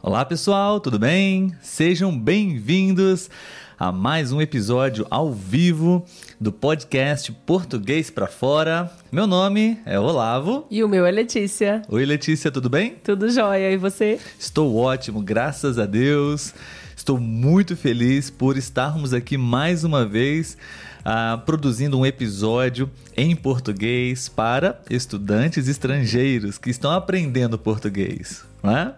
Olá pessoal, tudo bem? Sejam bem-vindos a mais um episódio ao vivo do podcast Português para Fora. Meu nome é Olavo. E o meu é Letícia. Oi Letícia, tudo bem? Tudo jóia, e você? Estou ótimo, graças a Deus. Estou muito feliz por estarmos aqui mais uma vez uh, produzindo um episódio em português para estudantes estrangeiros que estão aprendendo português, não é?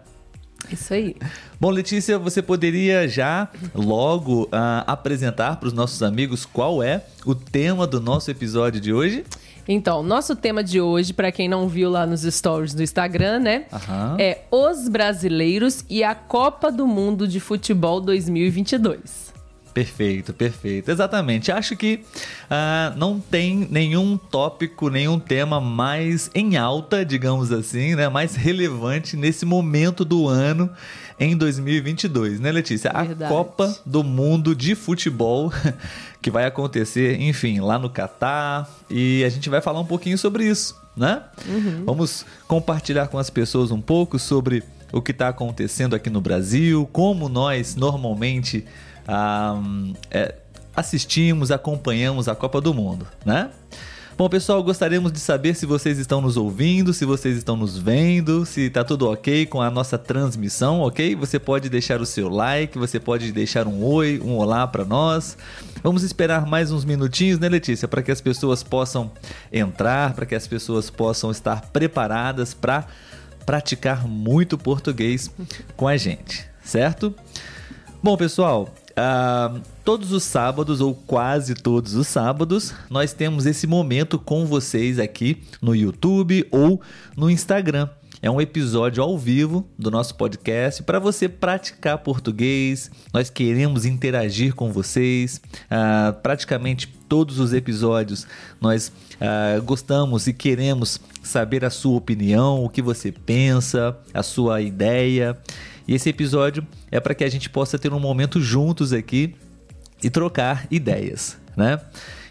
Isso aí. Bom, Letícia, você poderia já logo uh, apresentar para os nossos amigos qual é o tema do nosso episódio de hoje? Então, nosso tema de hoje, para quem não viu lá nos stories do Instagram, né? Aham. É os brasileiros e a Copa do Mundo de Futebol 2022. Perfeito, perfeito. Exatamente. Acho que uh, não tem nenhum tópico, nenhum tema mais em alta, digamos assim, né? mais relevante nesse momento do ano em 2022, né, Letícia? Verdade. A Copa do Mundo de Futebol que vai acontecer, enfim, lá no Catar e a gente vai falar um pouquinho sobre isso, né? Vamos compartilhar com as pessoas um pouco sobre o que está acontecendo aqui no Brasil, como nós normalmente ah, é, assistimos, acompanhamos a Copa do Mundo, né? Bom, pessoal, gostaríamos de saber se vocês estão nos ouvindo, se vocês estão nos vendo, se tá tudo ok com a nossa transmissão, ok? Você pode deixar o seu like, você pode deixar um oi, um olá para nós. Vamos esperar mais uns minutinhos, né, Letícia, para que as pessoas possam entrar, para que as pessoas possam estar preparadas para praticar muito português com a gente, certo? Bom, pessoal, ah, todos os sábados, ou quase todos os sábados, nós temos esse momento com vocês aqui no YouTube ou no Instagram. É um episódio ao vivo do nosso podcast para você praticar português. Nós queremos interagir com vocês. Ah, praticamente todos os episódios nós ah, gostamos e queremos saber a sua opinião, o que você pensa, a sua ideia. E esse episódio é para que a gente possa ter um momento juntos aqui e trocar ideias, né?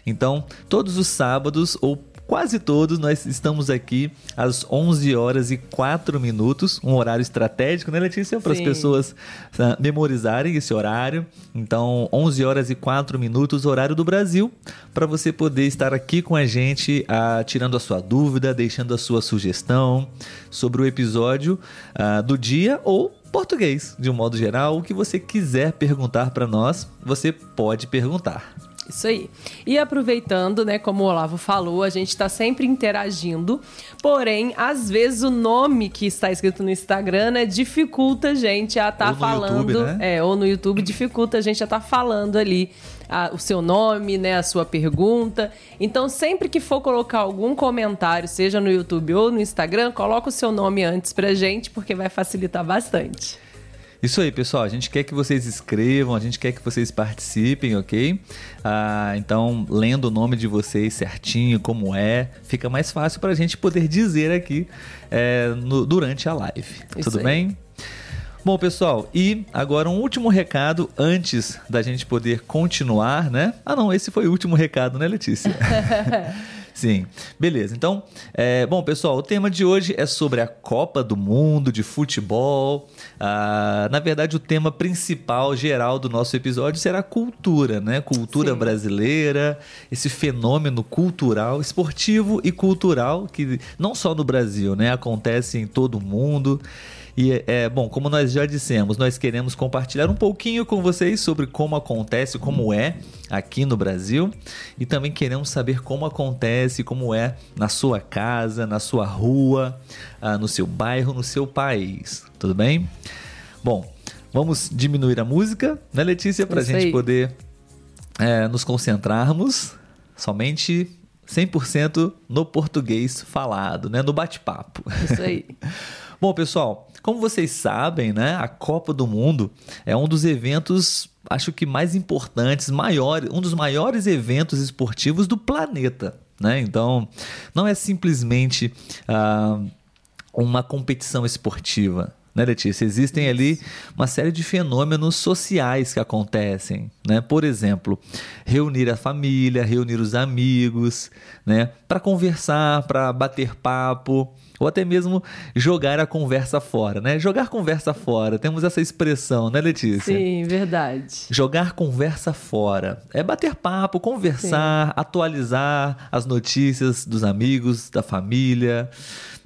Então, todos os sábados ou quase todos nós estamos aqui às 11 horas e 4 minutos, um horário estratégico, né, Letícia, para as pessoas ah, memorizarem esse horário. Então, 11 horas e 4 minutos, horário do Brasil, para você poder estar aqui com a gente, ah, tirando a sua dúvida, deixando a sua sugestão sobre o episódio ah, do dia ou português, de um modo geral, o que você quiser perguntar para nós, você pode perguntar. Isso aí. E aproveitando, né, como o Olavo falou, a gente está sempre interagindo. Porém, às vezes o nome que está escrito no Instagram, né, dificulta a gente a estar no falando. YouTube, né? É, ou no YouTube dificulta a gente a estar falando ali a- o seu nome, né, a sua pergunta. Então, sempre que for colocar algum comentário, seja no YouTube ou no Instagram, coloca o seu nome antes pra gente, porque vai facilitar bastante. Isso aí, pessoal. A gente quer que vocês escrevam, a gente quer que vocês participem, ok? Ah, então, lendo o nome de vocês certinho, como é, fica mais fácil para a gente poder dizer aqui é, no- durante a live. Isso Tudo aí. bem? Bom, pessoal, e agora um último recado antes da gente poder continuar, né? Ah, não, esse foi o último recado, né, Letícia? Sim, beleza. Então, é, bom, pessoal, o tema de hoje é sobre a Copa do Mundo de futebol. Ah, na verdade, o tema principal, geral do nosso episódio será cultura, né? Cultura Sim. brasileira, esse fenômeno cultural, esportivo e cultural que não só no Brasil, né? Acontece em todo o mundo. E é bom, como nós já dissemos, nós queremos compartilhar um pouquinho com vocês sobre como acontece, como é aqui no Brasil, e também queremos saber como acontece, como é na sua casa, na sua rua, ah, no seu bairro, no seu país. Tudo bem? Bom, vamos diminuir a música, né, Letícia, para a gente poder é, nos concentrarmos somente 100% no português falado, né, no bate-papo. Isso aí. Bom, pessoal, como vocês sabem, né, a Copa do Mundo é um dos eventos, acho que mais importantes, maiores, um dos maiores eventos esportivos do planeta, né? Então, não é simplesmente ah, uma competição esportiva, né, Letícia? Existem ali uma série de fenômenos sociais que acontecem, né? Por exemplo, reunir a família, reunir os amigos, né? Para conversar, para bater papo, ou até mesmo jogar a conversa fora, né? Jogar conversa fora, temos essa expressão, né, Letícia? Sim, verdade. Jogar conversa fora é bater papo, conversar, Sim. atualizar as notícias dos amigos, da família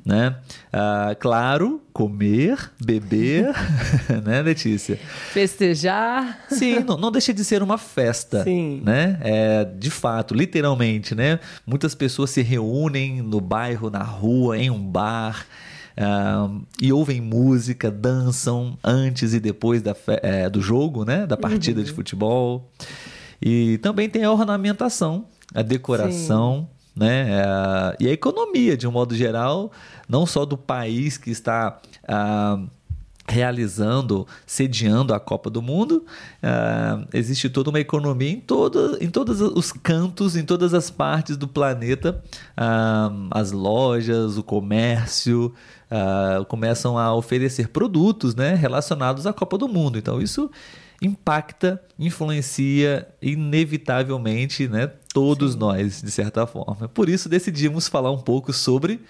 né? Ah, claro, comer, beber, né, Letícia? Festejar. Sim, não, não, deixa de ser uma festa, Sim. né? É, de fato, literalmente, né? Muitas pessoas se reúnem no bairro, na rua, em um bar. Uh, e ouvem música, dançam antes e depois da é, do jogo, né? Da partida uhum. de futebol. E também tem a ornamentação, a decoração. Sim né? É, e a economia, de um modo geral, não só do país que está ah, realizando, sediando a Copa do Mundo, ah, existe toda uma economia em, todo, em todos os cantos, em todas as partes do planeta. Ah, as lojas, o comércio começam a oferecer produtos né, relacionados à Copa do Mundo. Então, isso impacta, influencia inevitavelmente né, todos Sim. nós, de certa forma. Por isso decidimos falar um pouco sobre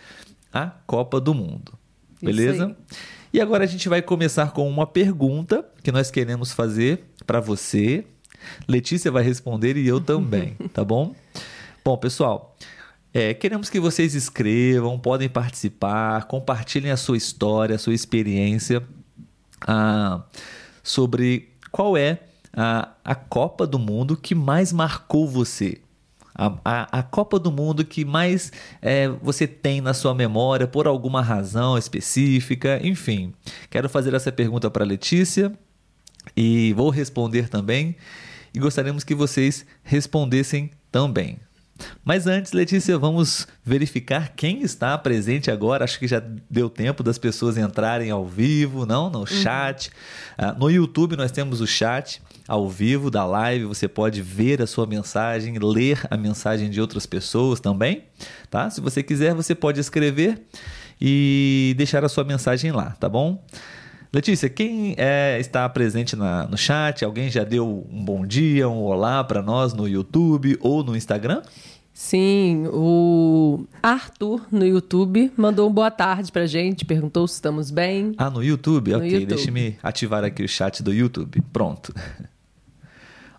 a Copa do Mundo. Beleza? E agora a gente vai começar com uma pergunta que nós queremos fazer para você. Letícia vai responder e eu também, tá bom? Bom, pessoal, é, queremos que vocês escrevam, podem participar, compartilhem a sua história, a sua experiência ah, sobre qual é a, a Copa do Mundo que mais marcou você. A, a, a, Copa do Mundo que mais é, você tem na sua memória por alguma razão específica, enfim. Quero fazer essa pergunta para Letícia e vou responder também. E gostaríamos que vocês respondessem também. Mas antes, Letícia, vamos verificar quem está presente agora. Acho que já deu tempo das pessoas entrarem ao vivo, não? No uhum. chat. Uhum. Uh, no YouTube nós temos o chat ao vivo da live. Você pode ver a sua mensagem, ler a mensagem de outras pessoas também, tá? Se você quiser, você pode escrever e deixar a sua mensagem lá, tá bom? Letícia, quem é, está presente na, no chat? Alguém já deu um bom dia, um olá para nós no YouTube ou no Instagram? Sim, o Arthur no YouTube mandou um boa tarde pra gente, perguntou se estamos bem. Ah, no YouTube? No ok, YouTube. deixe-me ativar aqui o chat do YouTube. Pronto.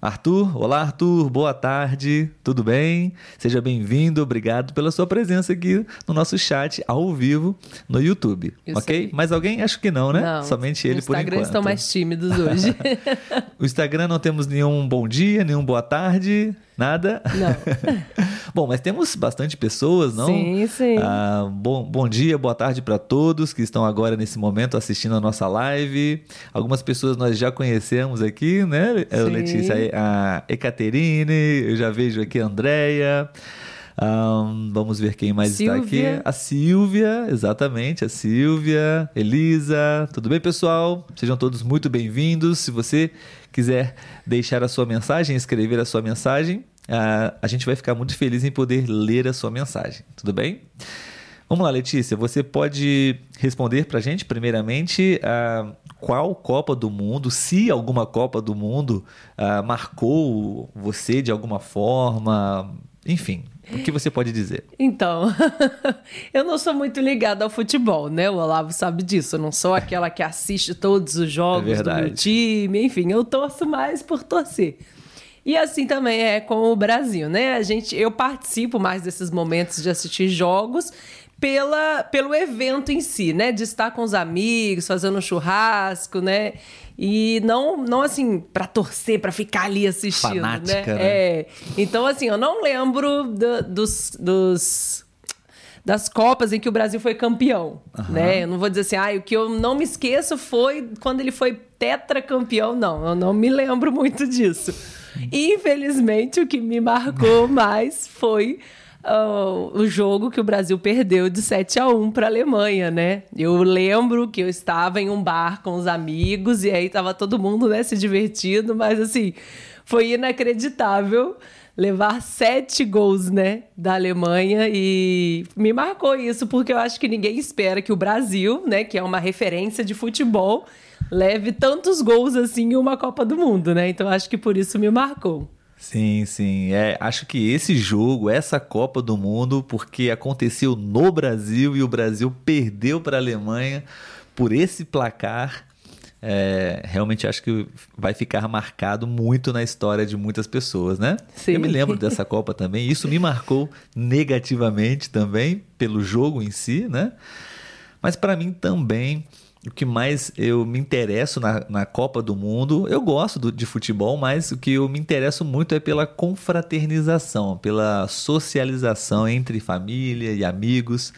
Arthur, olá Arthur, boa tarde, tudo bem? Seja bem-vindo, obrigado pela sua presença aqui no nosso chat ao vivo no YouTube, Eu ok? Sei. Mais alguém? Acho que não, né? Não, Somente ele por enquanto. Instagram estão mais tímidos hoje. o Instagram não temos nenhum bom dia, nenhum boa tarde, Nada? Não. bom, mas temos bastante pessoas, não? Sim, sim. Ah, bom, bom dia, boa tarde para todos que estão agora nesse momento assistindo a nossa live. Algumas pessoas nós já conhecemos aqui, né, sim. Letícia? A Ecaterine, eu já vejo aqui a Andrea. Um, vamos ver quem mais Silvia. está aqui. A Silvia, exatamente, a Silvia, Elisa. Tudo bem, pessoal? Sejam todos muito bem-vindos. Se você quiser deixar a sua mensagem, escrever a sua mensagem, uh, a gente vai ficar muito feliz em poder ler a sua mensagem. Tudo bem? Vamos lá, Letícia. Você pode responder para a gente, primeiramente, uh, qual Copa do Mundo, se alguma Copa do Mundo uh, marcou você de alguma forma, enfim, o que você pode dizer? Então, eu não sou muito ligada ao futebol, né? O Olavo sabe disso. Eu não sou aquela que assiste todos os jogos é do meu time. Enfim, eu torço mais por torcer. E assim também é com o Brasil, né? A gente, eu participo mais desses momentos de assistir jogos pela, pelo evento em si, né? De estar com os amigos, fazendo um churrasco, né? E não, não assim, para torcer, para ficar ali assistindo, né? Fanática, né? né? É. Então, assim, eu não lembro do, dos, dos das Copas em que o Brasil foi campeão, uhum. né? Eu não vou dizer assim, ah, o que eu não me esqueço foi quando ele foi tetracampeão, não, eu não me lembro muito disso. Infelizmente, o que me marcou mais foi uh, o jogo que o Brasil perdeu de 7 a 1 para a Alemanha, né? Eu lembro que eu estava em um bar com os amigos e aí tava todo mundo, né, se divertindo, mas assim, foi inacreditável levar sete gols, né, da Alemanha e me marcou isso porque eu acho que ninguém espera que o Brasil, né, que é uma referência de futebol, leve tantos gols assim em uma Copa do Mundo, né? Então acho que por isso me marcou. Sim, sim. É, acho que esse jogo, essa Copa do Mundo, porque aconteceu no Brasil e o Brasil perdeu para a Alemanha por esse placar, é, realmente acho que vai ficar marcado muito na história de muitas pessoas, né? Sim. Eu me lembro dessa Copa também. Isso me marcou negativamente também pelo jogo em si, né? Mas para mim também o que mais eu me interesso na, na Copa do Mundo, eu gosto do, de futebol, mas o que eu me interesso muito é pela confraternização, pela socialização entre família e amigos.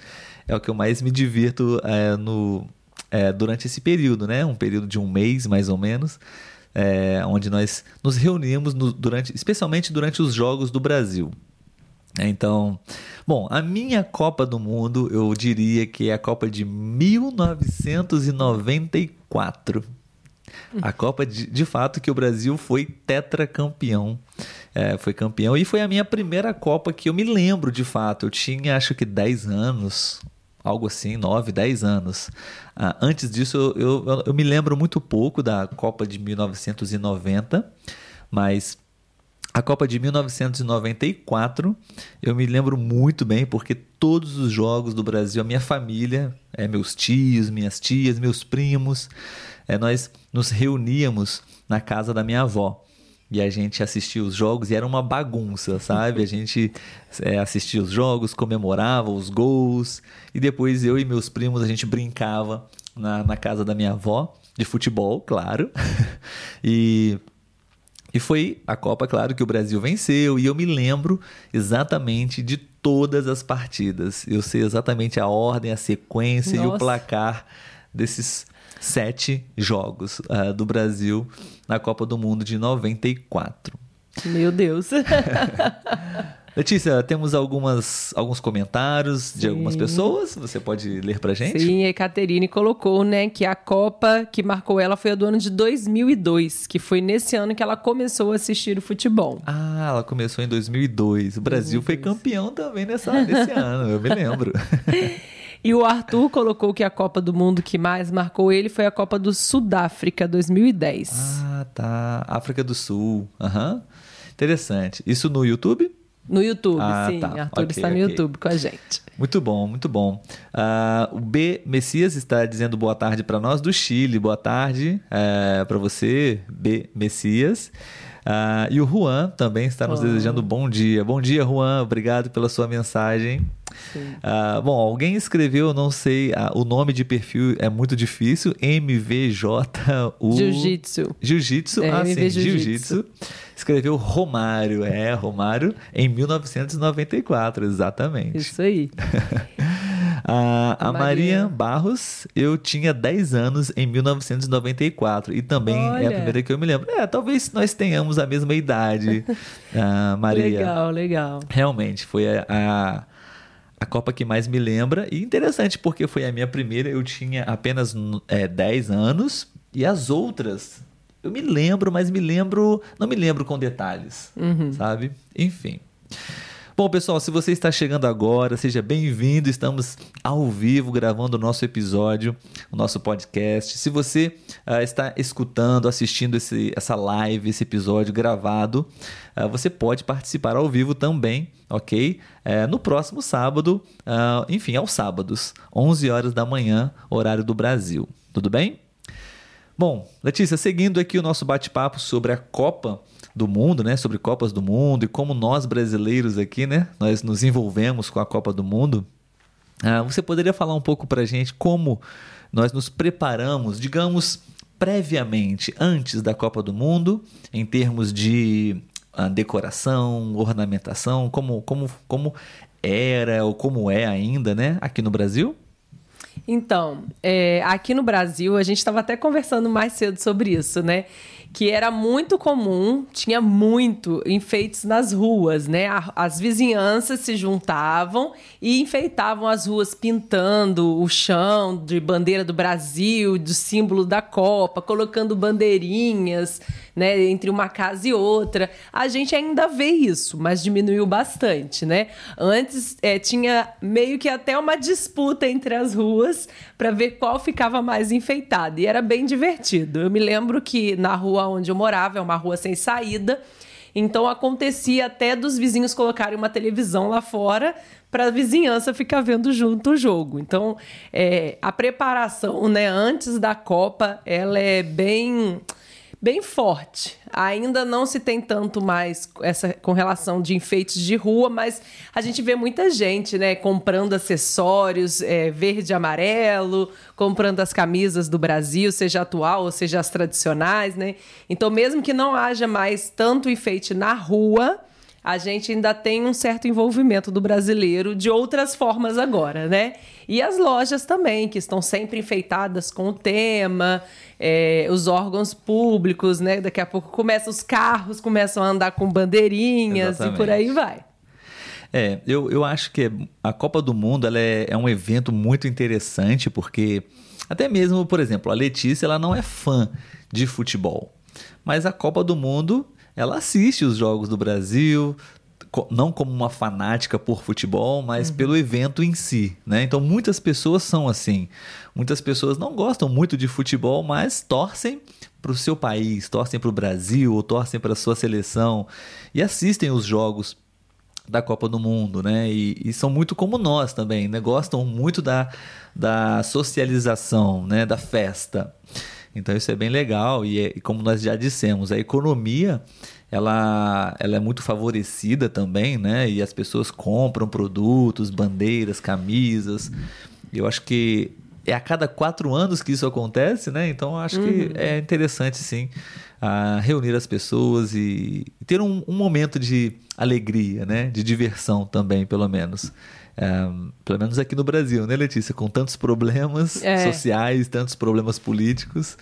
É o que eu mais me divirto é, no, é, durante esse período, né? Um período de um mês, mais ou menos, é, onde nós nos reunimos no, durante, especialmente durante os Jogos do Brasil. Então, bom, a minha Copa do Mundo eu diria que é a Copa de 1994. A Copa de, de fato que o Brasil foi tetracampeão. É, foi campeão e foi a minha primeira Copa que eu me lembro de fato. Eu tinha acho que 10 anos, algo assim, 9, 10 anos. Ah, antes disso, eu, eu, eu me lembro muito pouco da Copa de 1990, mas a Copa de 1994, eu me lembro muito bem porque todos os jogos do Brasil, a minha família, é, meus tios, minhas tias, meus primos, é, nós nos reuníamos na casa da minha avó. E a gente assistia os jogos e era uma bagunça, sabe? A gente é, assistia os jogos, comemorava os gols. E depois eu e meus primos, a gente brincava na, na casa da minha avó, de futebol, claro. e e foi a Copa, claro, que o Brasil venceu, e eu me lembro exatamente de todas as partidas. Eu sei exatamente a ordem, a sequência Nossa. e o placar desses sete jogos uh, do Brasil na Copa do Mundo de 94. Meu Deus! Letícia, temos algumas, alguns comentários Sim. de algumas pessoas. Você pode ler pra gente? Sim, a Caterine colocou, né, que a Copa que marcou ela foi a do ano de 2002, que foi nesse ano que ela começou a assistir o futebol. Ah, ela começou em 2002. O Brasil 2002. foi campeão também nessa, nesse ano, eu me lembro. E o Arthur colocou que a Copa do Mundo que mais marcou ele foi a Copa do Sudáfrica 2010. Ah, tá. África do Sul. Aham. Uhum. Interessante. Isso no YouTube? No YouTube, ah, sim. Tá. Arthur okay, está no okay. YouTube com a gente. Muito bom, muito bom. Uh, o B Messias está dizendo boa tarde para nós do Chile. Boa tarde uh, é, para você, B Messias. Uh, e o Juan também está nos oh. desejando bom dia. Bom dia, Juan. Obrigado pela sua mensagem. Uh, bom, alguém escreveu, não sei, uh, o nome de perfil é muito difícil. MVJU. Jiu-Jitsu. Jiu-Jitsu, é, ah, sim, Jiu-Jitsu. Escreveu Romário, é, Romário, em 1994, exatamente. Isso aí. A, a Maria. Maria. Barros, eu tinha 10 anos em 1994 e também Olha. é a primeira que eu me lembro. É, talvez nós tenhamos a mesma idade, uh, Maria. Legal, legal. Realmente, foi a, a a Copa que mais me lembra. E interessante, porque foi a minha primeira, eu tinha apenas é, 10 anos. E as outras, eu me lembro, mas me lembro. Não me lembro com detalhes, uhum. sabe? Enfim. Bom, pessoal, se você está chegando agora, seja bem-vindo. Estamos ao vivo gravando o nosso episódio, o nosso podcast. Se você uh, está escutando, assistindo esse, essa live, esse episódio gravado, uh, você pode participar ao vivo também, ok? Uh, no próximo sábado, enfim, aos sábados, 11 horas da manhã, horário do Brasil. Tudo bem? Bom, Letícia, seguindo aqui o nosso bate-papo sobre a Copa do mundo, né, sobre Copas do Mundo e como nós brasileiros aqui, né, nós nos envolvemos com a Copa do Mundo. Ah, você poderia falar um pouco para gente como nós nos preparamos, digamos, previamente, antes da Copa do Mundo, em termos de ah, decoração, ornamentação, como, como, como era ou como é ainda, né, aqui no Brasil? Então, é, aqui no Brasil, a gente estava até conversando mais cedo sobre isso, né? que era muito comum, tinha muito enfeites nas ruas, né? As vizinhanças se juntavam e enfeitavam as ruas pintando o chão de bandeira do Brasil, do símbolo da Copa, colocando bandeirinhas, né, entre uma casa e outra. A gente ainda vê isso, mas diminuiu bastante, né? Antes é, tinha meio que até uma disputa entre as ruas para ver qual ficava mais enfeitada e era bem divertido. Eu me lembro que na rua onde eu morava, é uma rua sem saída. Então acontecia até dos vizinhos colocarem uma televisão lá fora para a vizinhança ficar vendo junto o jogo. Então é, a preparação, né, antes da Copa, ela é bem bem forte. Ainda não se tem tanto mais essa com relação de enfeites de rua, mas a gente vê muita gente, né, comprando acessórios é, verde e amarelo, comprando as camisas do Brasil, seja atual ou seja as tradicionais, né? Então, mesmo que não haja mais tanto enfeite na rua, a gente ainda tem um certo envolvimento do brasileiro de outras formas agora, né? E as lojas também, que estão sempre enfeitadas com o tema, é, os órgãos públicos, né? Daqui a pouco começam os carros, começam a andar com bandeirinhas Exatamente. e por aí vai. É, eu, eu acho que a Copa do Mundo ela é, é um evento muito interessante, porque até mesmo, por exemplo, a Letícia ela não é fã de futebol. Mas a Copa do Mundo ela assiste os jogos do Brasil, não como uma fanática por futebol, mas uhum. pelo evento em si, né? Então muitas pessoas são assim. Muitas pessoas não gostam muito de futebol, mas torcem para o seu país, torcem para o Brasil, ou torcem para a sua seleção e assistem os jogos da Copa do Mundo, né? E, e, são muito como nós também, né? Gostam muito da, da socialização, né? Da festa. Então isso é bem legal e, é, e como nós já dissemos, a economia ela, ela é muito favorecida também, né? E as pessoas compram produtos, bandeiras, camisas. Eu acho que é a cada quatro anos que isso acontece, né? Então acho uhum. que é interessante sim a reunir as pessoas e ter um, um, momento de alegria, né? De diversão também, pelo menos. É, pelo menos aqui no Brasil, né, Letícia? Com tantos problemas é. sociais, tantos problemas políticos.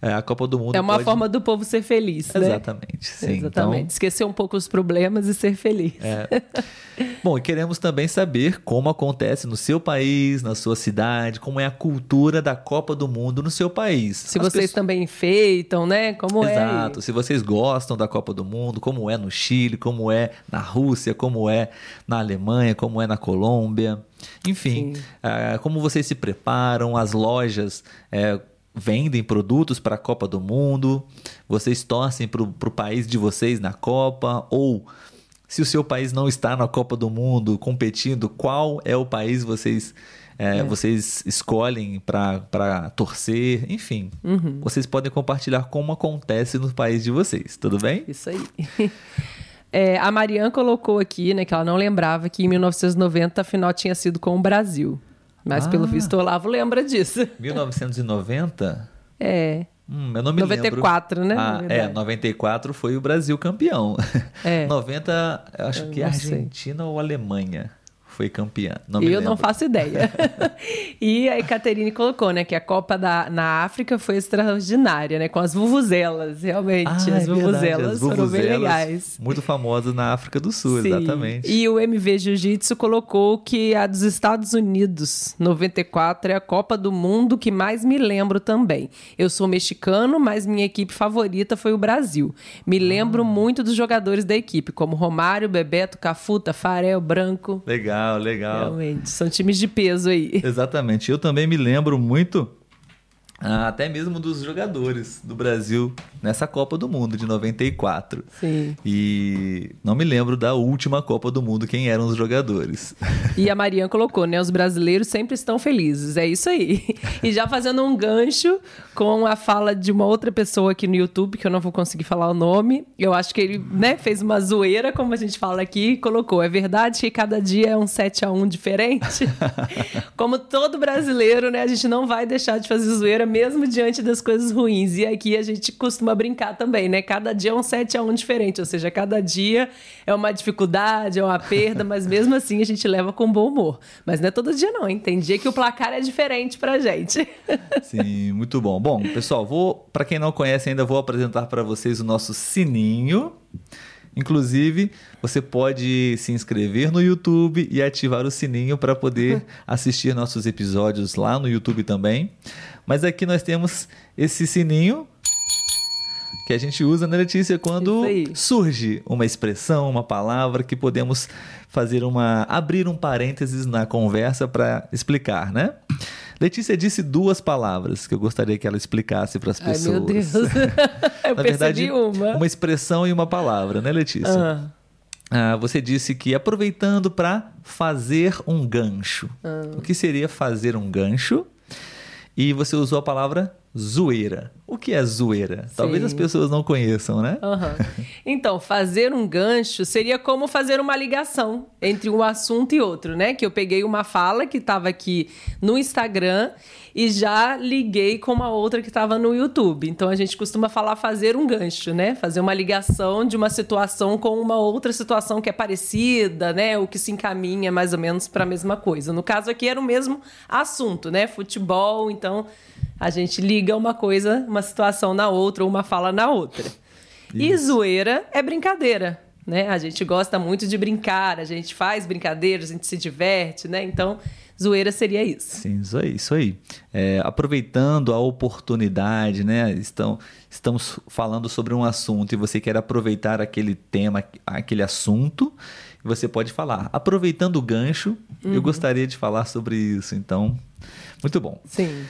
É, a Copa do Mundo. É uma pode... forma do povo ser feliz, né? Exatamente, sim. Exatamente. Então... Esquecer um pouco os problemas e ser feliz. É. Bom, e queremos também saber como acontece no seu país, na sua cidade, como é a cultura da Copa do Mundo no seu país. Se As vocês pessoas... também enfeitam, né? Como Exato. é. Exato. Se vocês gostam da Copa do Mundo, como é no Chile, como é na Rússia, como é na Alemanha, como é na Colômbia. Enfim, uh, como vocês se preparam, as lojas. Uh, vendem produtos para a Copa do Mundo, vocês torcem para o país de vocês na Copa, ou se o seu país não está na Copa do Mundo competindo, qual é o país vocês é, é. vocês escolhem para torcer, enfim. Uhum. Vocês podem compartilhar como acontece no país de vocês, tudo bem? Isso aí. É, a Marianne colocou aqui, né, que ela não lembrava que em 1990 a final tinha sido com o Brasil. Mas ah. pelo visto o Olavo lembra disso. 1990? É. Hum, eu não me 94, lembro. né? Ah, é, 94 foi o Brasil campeão. É. 90, acho eu que é Argentina sei. ou Alemanha foi campeã. Não eu não faço ideia. e a Caterine colocou, né, que a Copa da, na África foi extraordinária, né, com as vuvuzelas, realmente. Ah, as, é vuvuzelas as foram bem legais. Muito famosas na África do Sul, Sim. exatamente. E o MV Jiu-Jitsu colocou que a dos Estados Unidos, 94, é a Copa do Mundo que mais me lembro também. Eu sou mexicano, mas minha equipe favorita foi o Brasil. Me lembro ah. muito dos jogadores da equipe, como Romário, Bebeto, Cafuta, Farel, Branco. Legal. Legal, legal. Realmente, são times de peso aí. Exatamente. Eu também me lembro muito até mesmo dos jogadores do Brasil nessa Copa do Mundo de 94. Sim. E não me lembro da última Copa do Mundo quem eram os jogadores. E a Mariana colocou, né? Os brasileiros sempre estão felizes. É isso aí. E já fazendo um gancho com a fala de uma outra pessoa aqui no YouTube, que eu não vou conseguir falar o nome. Eu acho que ele, né, fez uma zoeira, como a gente fala aqui, e colocou. É verdade que cada dia é um 7 a 1 diferente? como todo brasileiro, né? A gente não vai deixar de fazer zoeira mesmo diante das coisas ruins. E aqui a gente costuma brincar também, né? Cada dia é um 7 a 1 diferente, ou seja, cada dia é uma dificuldade, é uma perda, mas mesmo assim a gente leva com bom humor. Mas não é todo dia não, hein? Tem dia que o placar é diferente pra gente. Sim, muito bom. Bom, pessoal, vou, para quem não conhece ainda, vou apresentar para vocês o nosso sininho. Inclusive, você pode se inscrever no YouTube e ativar o sininho para poder assistir nossos episódios lá no YouTube também. Mas aqui nós temos esse sininho que a gente usa, né, Letícia, quando surge uma expressão, uma palavra que podemos fazer uma abrir um parênteses na conversa para explicar, né? Letícia disse duas palavras que eu gostaria que ela explicasse para as pessoas. Ai, meu Deus. eu Na verdade, uma. Uma expressão e uma palavra, né, Letícia? Ah. Ah, você disse que aproveitando para fazer um gancho. Ah. O que seria fazer um gancho? E você usou a palavra zoeira. O que é zoeira? Sim. Talvez as pessoas não conheçam, né? Uhum. Então, fazer um gancho seria como fazer uma ligação entre um assunto e outro, né? Que eu peguei uma fala que estava aqui no Instagram e já liguei com uma outra que estava no YouTube. Então, a gente costuma falar fazer um gancho, né? Fazer uma ligação de uma situação com uma outra situação que é parecida, né? O que se encaminha mais ou menos para a mesma coisa. No caso aqui era o mesmo assunto, né? Futebol, então a gente liga uma coisa, uma situação na outra, ou uma fala na outra. Isso. E zoeira é brincadeira, né? A gente gosta muito de brincar, a gente faz brincadeiras, a gente se diverte, né? Então, zoeira seria isso. Sim, isso aí. Isso aí. É, aproveitando a oportunidade, né? Estão, estamos falando sobre um assunto e você quer aproveitar aquele tema, aquele assunto, você pode falar. Aproveitando o gancho, uhum. eu gostaria de falar sobre isso. Então, muito bom. Sim.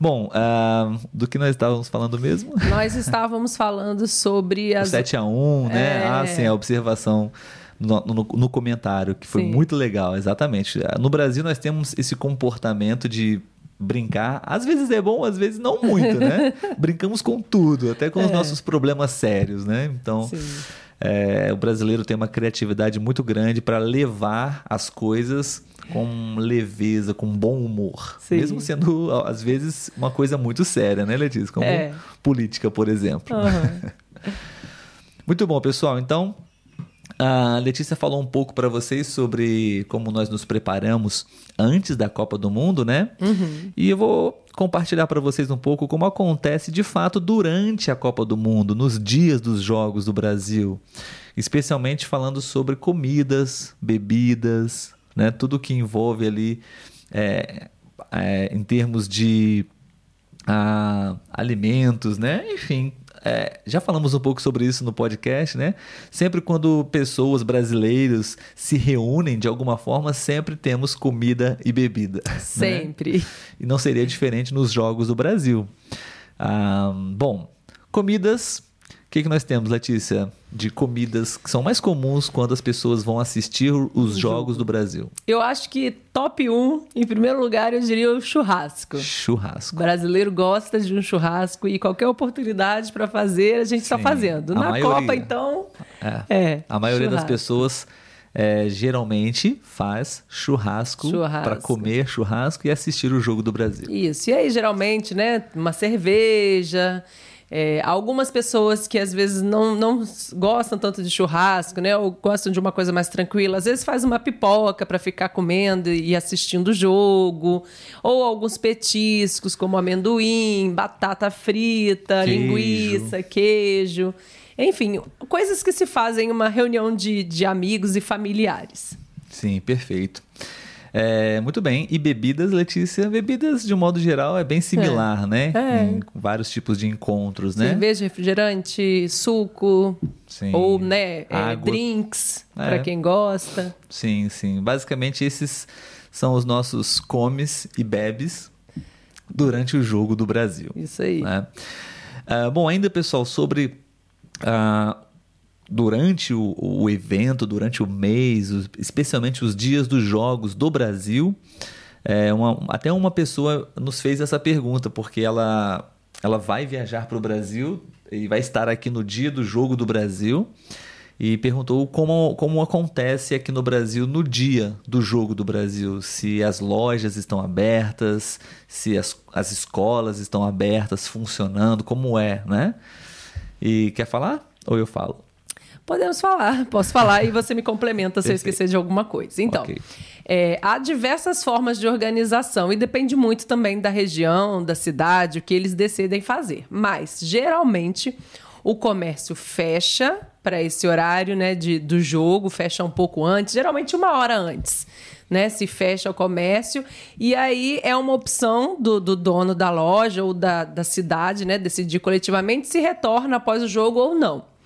Bom, uh, do que nós estávamos falando mesmo? Nós estávamos falando sobre as... O 7 a 1 né? É... Ah, sim, a observação no, no, no comentário, que foi sim. muito legal, exatamente. No Brasil nós temos esse comportamento de brincar. Às vezes é bom, às vezes não muito, né? Brincamos com tudo, até com os é. nossos problemas sérios, né? Então... Sim é, o brasileiro tem uma criatividade muito grande para levar as coisas com leveza, com bom humor. Sim. Mesmo sendo, às vezes, uma coisa muito séria, né, Letícia? Como é. política, por exemplo. Uhum. muito bom, pessoal. Então, a Letícia falou um pouco para vocês sobre como nós nos preparamos antes da Copa do Mundo, né? Uhum. E eu vou compartilhar para vocês um pouco como acontece de fato durante a Copa do Mundo, nos dias dos Jogos do Brasil, especialmente falando sobre comidas, bebidas, né? Tudo que envolve ali é, é, em termos de ah, alimentos, né? Enfim, é, já falamos um pouco sobre isso no podcast, né? Sempre quando pessoas brasileiros se reúnem de alguma forma, sempre temos comida e bebida. Né? Sempre. Né? E não seria diferente nos Jogos do Brasil. Ah, bom, comidas que, que nós temos, Letícia, de comidas que são mais comuns quando as pessoas vão assistir os Jogos do Brasil? Eu acho que top 1, em primeiro lugar, eu diria o churrasco. Churrasco. O brasileiro gosta de um churrasco e qualquer oportunidade para fazer, a gente está fazendo. Na maioria. Copa, então. É. é a maioria churrasco. das pessoas. É, geralmente faz churrasco, churrasco. para comer churrasco e assistir o jogo do Brasil. Isso. E aí, geralmente, né, uma cerveja, é, algumas pessoas que às vezes não, não gostam tanto de churrasco, né? Ou gostam de uma coisa mais tranquila, às vezes faz uma pipoca para ficar comendo e assistindo o jogo. Ou alguns petiscos, como amendoim, batata frita, queijo. linguiça, queijo. Enfim, coisas que se fazem em uma reunião de, de amigos e familiares. Sim, perfeito. É, muito bem. E bebidas, Letícia? Bebidas, de um modo geral, é bem similar, é. né? É. Em vários tipos de encontros, né? Cerveja, refrigerante, suco. Sim. Ou, né, é, drinks, para é. quem gosta. Sim, sim. Basicamente, esses são os nossos comes e bebes durante o jogo do Brasil. Isso aí. Né? Uh, bom, ainda, pessoal, sobre uh, durante o, o evento, durante o mês, especialmente os dias dos jogos do Brasil, é, uma, até uma pessoa nos fez essa pergunta, porque ela, ela vai viajar para o Brasil e vai estar aqui no dia do jogo do Brasil. e perguntou como, como acontece aqui no Brasil no dia do jogo do Brasil. Se as lojas estão abertas, se as, as escolas estão abertas, funcionando, como é, né? E quer falar? Ou eu falo? Podemos falar, posso falar e você me complementa se eu esquecer de alguma coisa. Então, okay. é, há diversas formas de organização e depende muito também da região, da cidade, o que eles decidem fazer. Mas, geralmente, o comércio fecha para esse horário né, de, do jogo, fecha um pouco antes, geralmente uma hora antes. Né, se fecha o comércio, e aí é uma opção do, do dono da loja ou da, da cidade né, decidir coletivamente se retorna após o jogo ou não.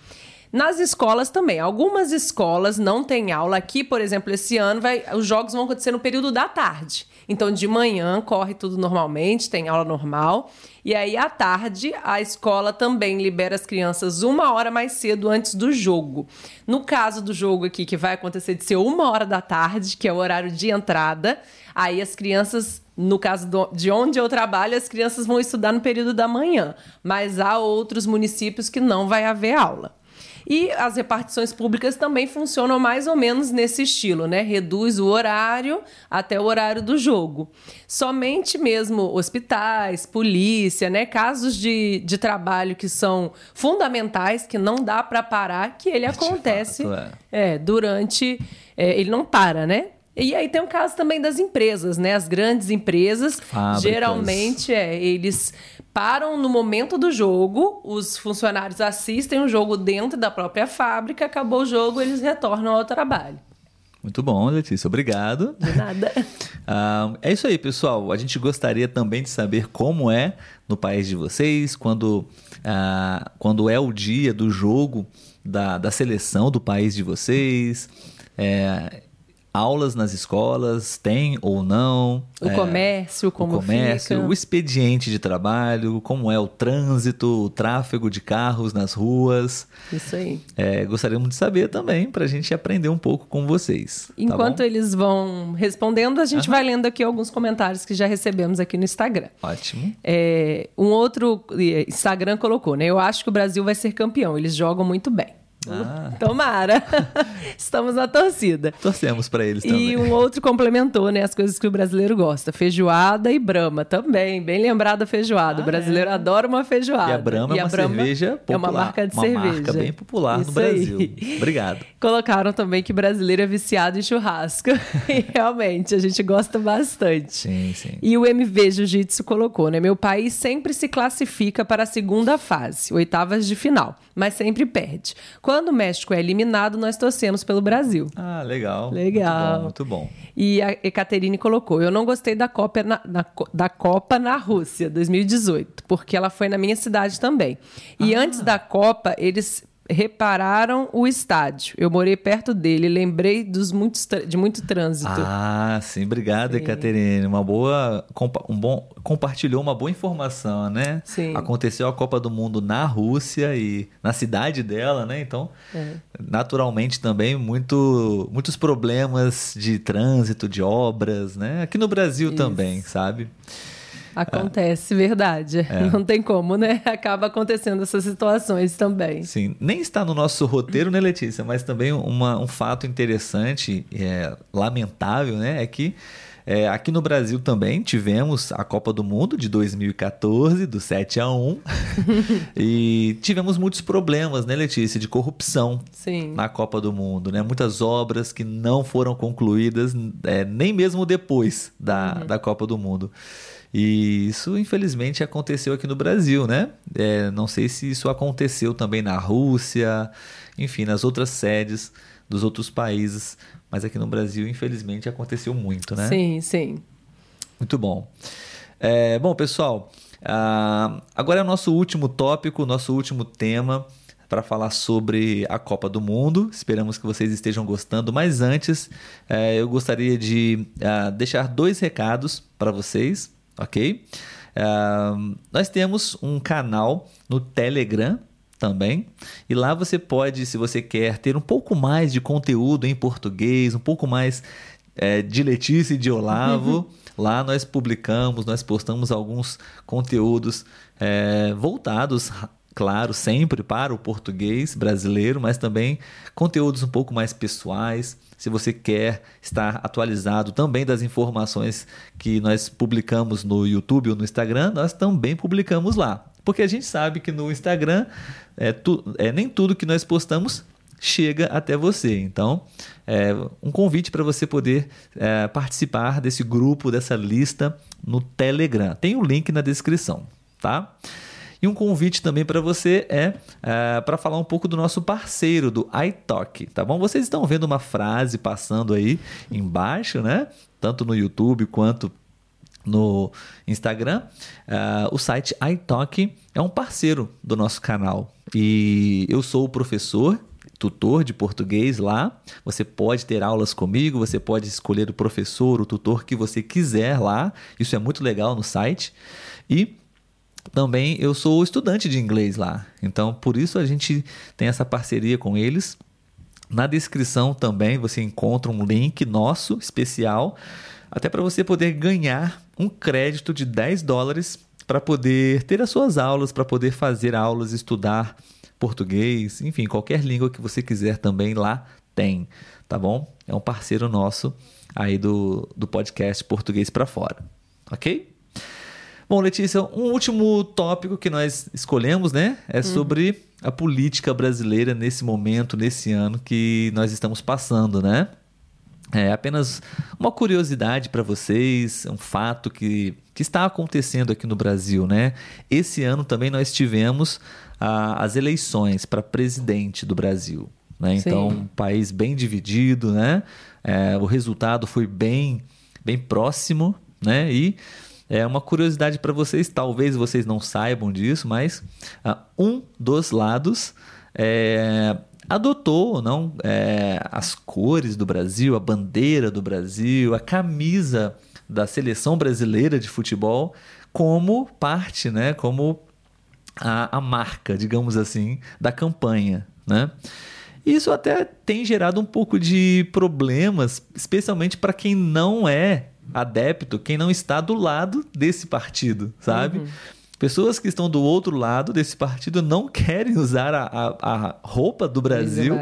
Nas escolas também. Algumas escolas não têm aula. Aqui, por exemplo, esse ano, vai, os jogos vão acontecer no período da tarde. Então, de manhã corre tudo normalmente, tem aula normal. E aí, à tarde, a escola também libera as crianças uma hora mais cedo antes do jogo. No caso do jogo aqui, que vai acontecer de ser uma hora da tarde, que é o horário de entrada, aí as crianças no caso de onde eu trabalho, as crianças vão estudar no período da manhã, mas há outros municípios que não vai haver aula. E as repartições públicas também funcionam mais ou menos nesse estilo, né? Reduz o horário até o horário do jogo. Somente mesmo hospitais, polícia, né? Casos de, de trabalho que são fundamentais, que não dá para parar, que ele acontece fato, é. É, durante. É, ele não para, né? E aí tem o caso também das empresas, né? As grandes empresas, Fábricas. geralmente, é, eles param no momento do jogo, os funcionários assistem o jogo dentro da própria fábrica, acabou o jogo, eles retornam ao trabalho. Muito bom, Letícia. Obrigado. De nada. ah, é isso aí, pessoal. A gente gostaria também de saber como é no país de vocês, quando, ah, quando é o dia do jogo da, da seleção do país de vocês. É, aulas nas escolas, tem ou não. O é, comércio, como o comércio, fica. o expediente de trabalho, como é o trânsito, o tráfego de carros nas ruas. Isso aí. É, gostaríamos de saber também para a gente aprender um pouco com vocês. Tá Enquanto tá eles vão respondendo, a gente vai lendo aqui alguns comentários que já recebemos aqui no Instagram. Ótimo. É, um outro Instagram colocou, né? Eu acho que o Brasil vai ser campeão. Eles jogam muito bem. Ah. Tomara. Estamos na torcida. Torcemos para eles também. E um outro complementou, né, as coisas que o brasileiro gosta. Feijoada e brama também. Bem lembrada a feijoada. Ah, o brasileiro é. adora uma feijoada. E a brama e é uma Brahma cerveja popular. É uma marca de uma cerveja. marca bem popular Isso no Brasil. Aí. Obrigado. Colocaram também que brasileiro é viciado em churrasco. e realmente, a gente gosta bastante. Sim, sim. E o MV Jiu-Jitsu colocou, né? Meu país sempre se classifica para a segunda fase, oitavas de final, mas sempre perde. Quando o México é eliminado, nós torcemos pelo Brasil. Ah, legal. Legal. Muito bom. Muito bom. E a Ekaterine colocou: Eu não gostei da Copa na, na, da Copa na Rússia 2018, porque ela foi na minha cidade também. E ah. antes da Copa, eles repararam o estádio. Eu morei perto dele, lembrei dos muitos de muito trânsito. Ah, sim, obrigado, Caterine. Uma boa, um bom, compartilhou uma boa informação, né? Sim. Aconteceu a Copa do Mundo na Rússia e na cidade dela, né? Então, é. naturalmente também muito, muitos problemas de trânsito, de obras, né? Aqui no Brasil Isso. também, sabe? Acontece, verdade. É. Não tem como, né? Acaba acontecendo essas situações também. Sim, nem está no nosso roteiro, né, Letícia? Mas também uma, um fato interessante, é, lamentável, né? É que é, aqui no Brasil também tivemos a Copa do Mundo de 2014, do 7 a 1. e tivemos muitos problemas, né, Letícia, de corrupção Sim. na Copa do Mundo, né? Muitas obras que não foram concluídas, é, nem mesmo depois da, uhum. da Copa do Mundo. E isso, infelizmente, aconteceu aqui no Brasil, né? É, não sei se isso aconteceu também na Rússia, enfim, nas outras sedes dos outros países, mas aqui no Brasil, infelizmente, aconteceu muito, né? Sim, sim. Muito bom. É, bom, pessoal, uh, agora é o nosso último tópico, nosso último tema para falar sobre a Copa do Mundo. Esperamos que vocês estejam gostando. Mas antes, é, eu gostaria de uh, deixar dois recados para vocês ok? Uh, nós temos um canal no Telegram também. E lá você pode, se você quer ter um pouco mais de conteúdo em português, um pouco mais é, de Letícia e de Olavo, lá nós publicamos, nós postamos alguns conteúdos é, voltados claro, sempre para o português brasileiro, mas também conteúdos um pouco mais pessoais. Se você quer estar atualizado também das informações que nós publicamos no YouTube ou no Instagram, nós também publicamos lá. Porque a gente sabe que no Instagram é, tu, é nem tudo que nós postamos chega até você. Então, é um convite para você poder é, participar desse grupo, dessa lista no Telegram. Tem o link na descrição, tá? E um convite também para você é, é para falar um pouco do nosso parceiro, do iTalk, tá bom? Vocês estão vendo uma frase passando aí embaixo, né? Tanto no YouTube quanto no Instagram. Uh, o site iTalk é um parceiro do nosso canal. E eu sou o professor tutor de português lá. Você pode ter aulas comigo, você pode escolher o professor, o tutor que você quiser lá. Isso é muito legal no site. E também eu sou estudante de inglês lá. Então, por isso a gente tem essa parceria com eles. Na descrição também você encontra um link nosso especial, até para você poder ganhar um crédito de 10 dólares para poder ter as suas aulas, para poder fazer aulas, estudar português, enfim, qualquer língua que você quiser também lá tem, tá bom? É um parceiro nosso aí do, do podcast Português para Fora, ok? Bom, Letícia, um último tópico que nós escolhemos, né, é uhum. sobre a política brasileira nesse momento, nesse ano que nós estamos passando, né? É apenas uma curiosidade para vocês, um fato que, que está acontecendo aqui no Brasil, né? Esse ano também nós tivemos ah, as eleições para presidente do Brasil. Né? Então, um país bem dividido, né? É, o resultado foi bem, bem próximo, né? E é uma curiosidade para vocês, talvez vocês não saibam disso, mas uh, um dos lados é, adotou não é, as cores do Brasil, a bandeira do Brasil, a camisa da seleção brasileira de futebol como parte, né, como a, a marca, digamos assim, da campanha, né? Isso até tem gerado um pouco de problemas, especialmente para quem não é adepto quem não está do lado desse partido, sabe? Uhum. Pessoas que estão do outro lado desse partido não querem usar a, a, a roupa do Brasil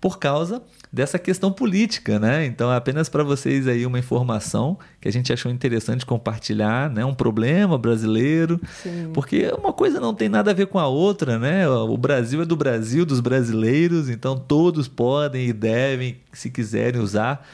por causa dessa questão política, né? Então, é apenas para vocês aí uma informação que a gente achou interessante compartilhar, né? Um problema brasileiro, Sim. porque uma coisa não tem nada a ver com a outra, né? O Brasil é do Brasil, dos brasileiros, então todos podem e devem, se quiserem usar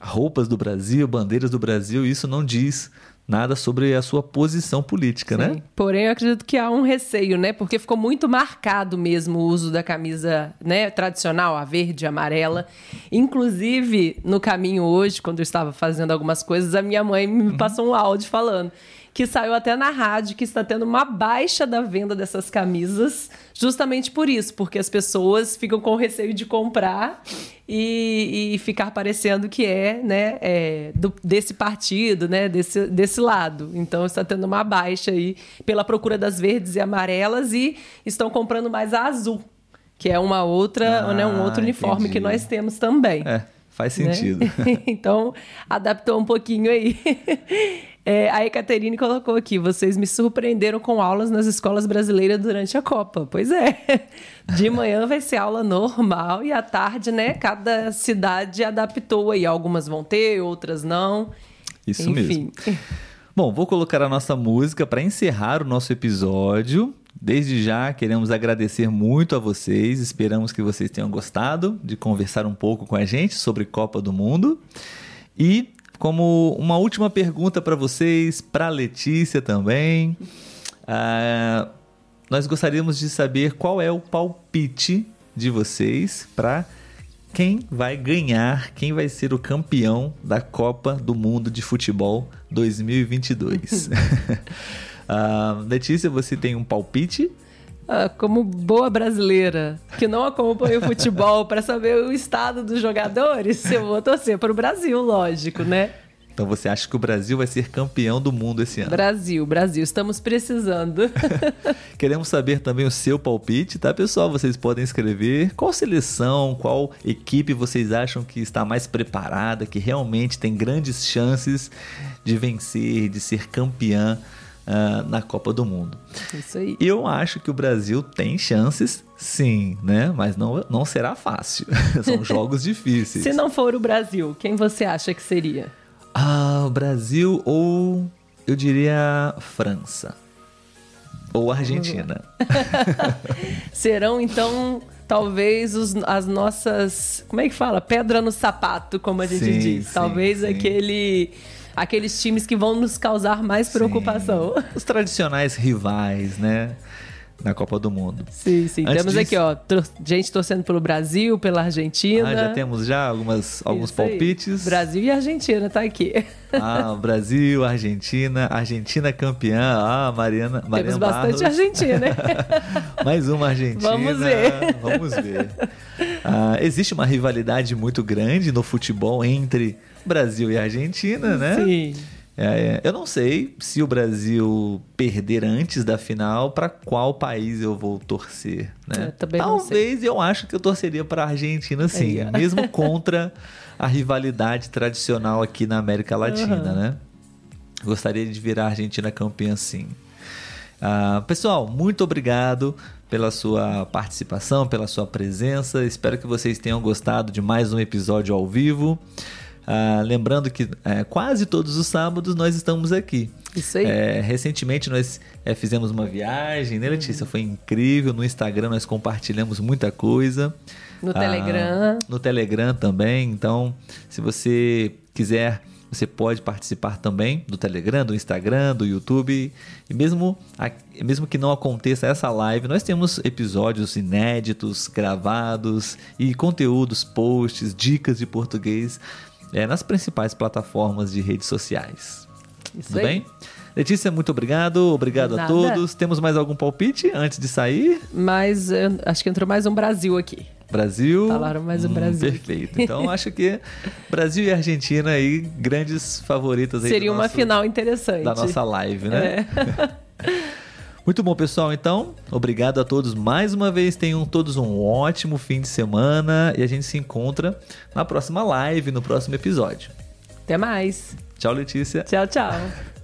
roupas do Brasil, bandeiras do Brasil, isso não diz nada sobre a sua posição política, né? Sim. né? Porém, eu acredito que há um receio, né? Porque ficou muito marcado mesmo o uso da camisa né, tradicional, a verde, a amarela. Inclusive, no caminho hoje, quando eu estava fazendo algumas coisas, a minha mãe me uhum. passou um áudio falando que saiu até na rádio que está tendo uma baixa da venda dessas camisas, justamente por isso, porque as pessoas ficam com receio de comprar e, e ficar parecendo que é, né, é, do, desse partido, né, desse, desse lado. Então está tendo uma baixa aí pela procura das verdes e amarelas e estão comprando mais a azul, que é uma outra, ah, né, um outro uniforme entendi. que nós temos também. É. Faz né? sentido. Né? então, adaptou um pouquinho aí. É, a Ecaterine colocou aqui: vocês me surpreenderam com aulas nas escolas brasileiras durante a Copa. Pois é. De manhã vai ser aula normal e à tarde, né? Cada cidade adaptou aí. Algumas vão ter, outras não. Isso Enfim. mesmo. Bom, vou colocar a nossa música para encerrar o nosso episódio. Desde já queremos agradecer muito a vocês. Esperamos que vocês tenham gostado de conversar um pouco com a gente sobre Copa do Mundo. E como uma última pergunta para vocês, para Letícia também, uh, nós gostaríamos de saber qual é o palpite de vocês para quem vai ganhar, quem vai ser o campeão da Copa do Mundo de Futebol 2022. uh, ah, Letícia, você tem um palpite? Ah, como boa brasileira que não acompanha o futebol para saber o estado dos jogadores, eu vou torcer para o Brasil, lógico, né? Então você acha que o Brasil vai ser campeão do mundo esse ano? Brasil, Brasil, estamos precisando. Queremos saber também o seu palpite, tá, pessoal? Vocês podem escrever qual seleção, qual equipe vocês acham que está mais preparada, que realmente tem grandes chances de vencer, de ser campeã uh, na Copa do Mundo. Isso aí. Eu acho que o Brasil tem chances, sim, né? Mas não, não será fácil. São jogos difíceis. Se não for o Brasil, quem você acha que seria? Ah, o Brasil ou eu diria França. Ou Argentina. Serão então talvez os, as nossas. Como é que fala? Pedra no sapato, como a gente sim, diz. Sim, talvez sim. aquele. Aqueles times que vão nos causar mais preocupação. Os tradicionais rivais, né? Na Copa do Mundo. Sim, sim. Antes temos disso... aqui, ó, gente torcendo pelo Brasil, pela Argentina. Ah, já temos já algumas, alguns palpites. Brasil e Argentina, tá aqui. Ah, Brasil, Argentina, Argentina campeã. Ah, Mariana, Mariana Temos bastante Barros. Argentina, né? Mais uma Argentina. Vamos ver. Vamos ver. Ah, existe uma rivalidade muito grande no futebol entre Brasil e Argentina, né? Sim. É, eu não sei se o Brasil perder antes da final, para qual país eu vou torcer. Né? Talvez eu acho que eu torceria para a Argentina, sim, é. mesmo contra a rivalidade tradicional aqui na América Latina, uhum. né? Gostaria de virar a Argentina campeã, sim. Uh, pessoal, muito obrigado pela sua participação, pela sua presença. Espero que vocês tenham gostado de mais um episódio ao vivo. Ah, lembrando que é, quase todos os sábados nós estamos aqui. Isso aí. É, recentemente nós é, fizemos uma viagem, né, Letícia? Foi incrível. No Instagram nós compartilhamos muita coisa. No ah, Telegram. No Telegram também. Então, se você quiser você pode participar também do Telegram, do Instagram, do YouTube. E mesmo, mesmo que não aconteça essa live, nós temos episódios inéditos, gravados e conteúdos, posts, dicas de português é, nas principais plataformas de redes sociais. Isso Tudo aí. bem? Letícia, muito obrigado. Obrigado a todos. Temos mais algum palpite antes de sair? Mas acho que entrou mais um Brasil aqui. Brasil. Falaram mais um hum, Brasil. Perfeito. Aqui. Então acho que Brasil e Argentina aí, grandes favoritas aí. Seria uma nosso, final interessante. Da nossa live, né? É. Muito bom, pessoal. Então, obrigado a todos mais uma vez. Tenham todos um ótimo fim de semana e a gente se encontra na próxima live, no próximo episódio. Até mais. Tchau, Letícia. Tchau, tchau.